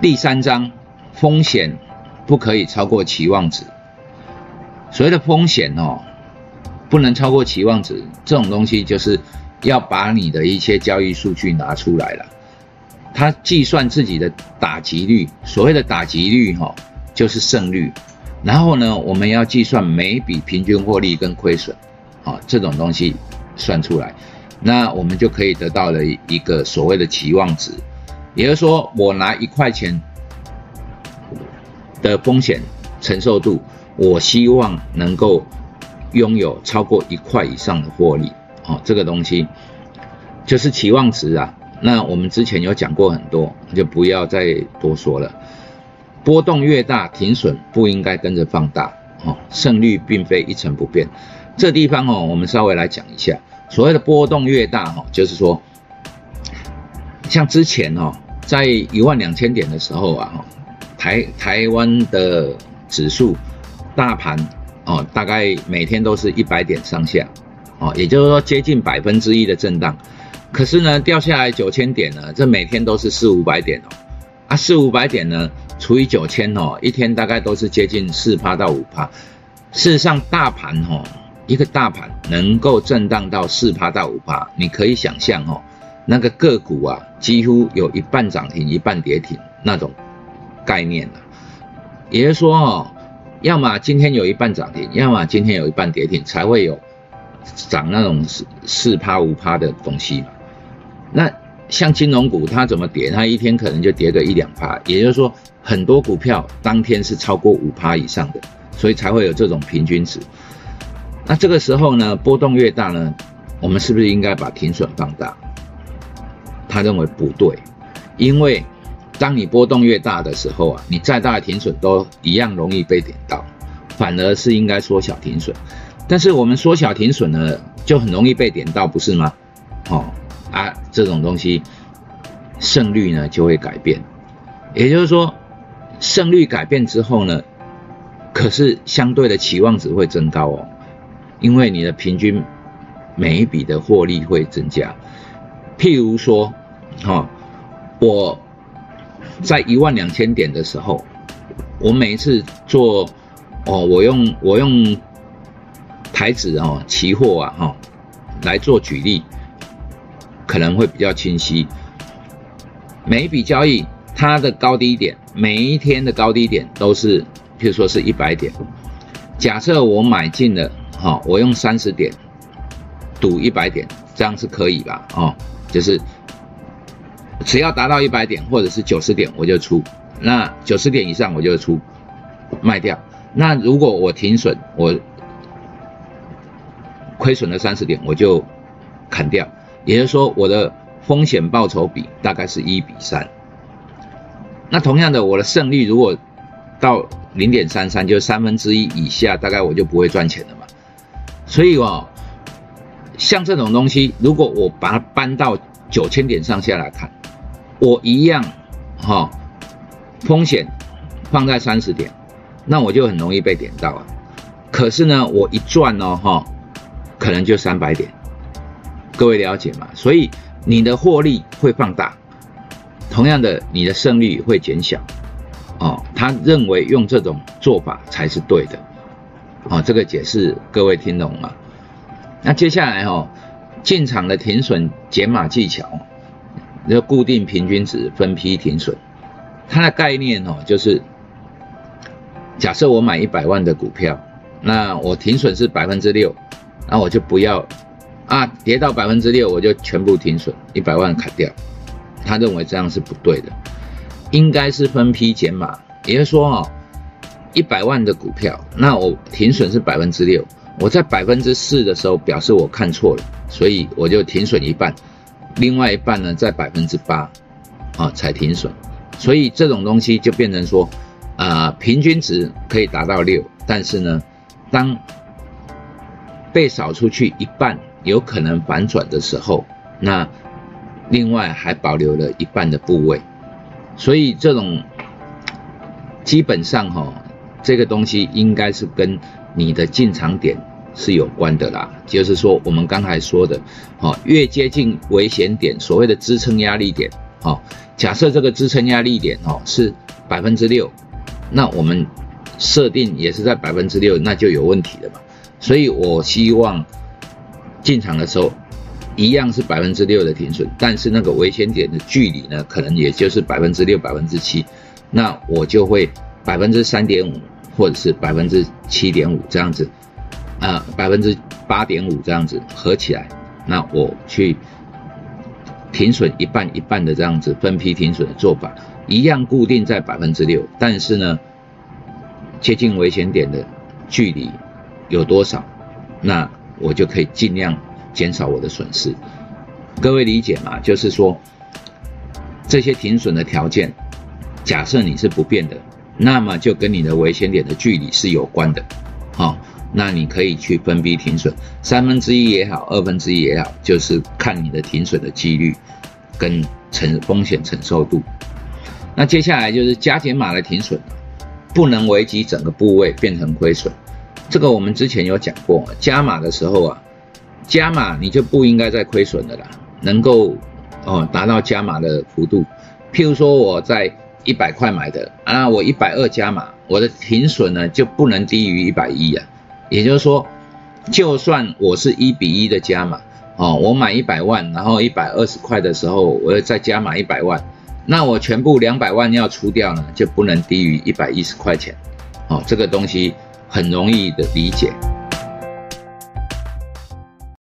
第三章风险不可以超过期望值。所谓的风险哦，不能超过期望值，这种东西就是要把你的一些交易数据拿出来了。他计算自己的打击率，所谓的打击率哈，就是胜率。然后呢，我们要计算每笔平均获利跟亏损，啊，这种东西算出来，那我们就可以得到了一个所谓的期望值。也就是说，我拿一块钱的风险承受度，我希望能够拥有超过一块以上的获利，哦，这个东西就是期望值啊。那我们之前有讲过很多，就不要再多说了。波动越大，停损不应该跟着放大，哦，胜率并非一成不变。这地方哦，我们稍微来讲一下，所谓的波动越大，哈，就是说，像之前哦。在一万两千点的时候啊，台台湾的指数大盘哦，大概每天都是一百点上下哦，也就是说接近百分之一的震荡。可是呢，掉下来九千点呢，这每天都是四五百点哦，啊，四五百点呢除以九千哦，一天大概都是接近四趴到五趴。事实上，大盘哦，一个大盘能够震荡到四趴到五趴，你可以想象哦。那个个股啊，几乎有一半涨停，一半跌停那种概念了。也就是说哦，要么今天有一半涨停，要么今天有一半跌停，才会有涨那种四四趴五趴的东西嘛。那像金融股，它怎么跌？它一天可能就跌个一两趴。也就是说，很多股票当天是超过五趴以上的，所以才会有这种平均值。那这个时候呢，波动越大呢，我们是不是应该把停损放大？他认为不对，因为当你波动越大的时候啊，你再大的停损都一样容易被点到，反而是应该缩小停损。但是我们缩小停损呢，就很容易被点到，不是吗？哦啊，这种东西胜率呢就会改变。也就是说，胜率改变之后呢，可是相对的期望值会增高哦，因为你的平均每一笔的获利会增加。譬如说，哈，我在一万两千点的时候，我每一次做，哦，我用我用台指哦，期货啊，哈，来做举例，可能会比较清晰。每一笔交易它的高低点，每一天的高低点都是，譬如说是一百点。假设我买进了，哈，我用三十点赌一百点，这样是可以吧？哦。就是只要达到一百点或者是九十点我就出，那九十点以上我就出卖掉。那如果我停损，我亏损了三十点，我就砍掉。也就是说，我的风险报酬比大概是一比三。那同样的，我的胜率如果到零点三三，就是三分之一以下，大概我就不会赚钱了嘛。所以哦。像这种东西，如果我把它搬到九千点上下来看，我一样，哈，风险放在三十点，那我就很容易被点到啊。可是呢，我一赚哦，哈，可能就三百点。各位了解吗？所以你的获利会放大，同样的，你的胜率会减小。哦，他认为用这种做法才是对的。哦，这个解释各位听懂吗？那接下来哈，进场的停损减码技巧，要固定平均值分批停损。它的概念哦，就是假设我买一百万的股票，那我停损是百分之六，那我就不要啊，跌到百分之六我就全部停损，一百万砍掉。他认为这样是不对的，应该是分批减码，也就是说哦，一百万的股票，那我停损是百分之六。我在百分之四的时候表示我看错了，所以我就停损一半，另外一半呢在百分之八，啊才停损，所以这种东西就变成说，啊平均值可以达到六，但是呢，当被扫出去一半有可能反转的时候，那另外还保留了一半的部位，所以这种基本上哈，这个东西应该是跟你的进场点。是有关的啦，就是说我们刚才说的，哦，越接近危险点，所谓的支撑压力点，好，假设这个支撑压力点哦是百分之六，那我们设定也是在百分之六，那就有问题了嘛。所以我希望进场的时候一样是百分之六的停损，但是那个危险点的距离呢，可能也就是百分之六、百分之七，那我就会百分之三点五或者是百分之七点五这样子，啊，百分之八点五这样子合起来，那我去。停损一半一半的这样子分批停损的做法，一样固定在百分之六，但是呢，接近危险点的距离有多少，那我就可以尽量减少我的损失。各位理解吗？就是说，这些停损的条件，假设你是不变的，那么就跟你的危险点的距离是有关的，好。那你可以去分批停损，三分之一也好，二分之一也好，就是看你的停损的几率跟承风险承受度。那接下来就是加减码的停损，不能危及整个部位变成亏损。这个我们之前有讲过，加码的时候啊，加码你就不应该再亏损的啦，能够哦达到加码的幅度。譬如说我在一百块买的啊，我一百二加码，我的停损呢就不能低于一百一啊。也就是说，就算我是一比一的加码，哦，我买一百万，然后一百二十块的时候，我要再加码一百万，那我全部两百万要出掉呢，就不能低于一百一十块钱，哦，这个东西很容易的理解。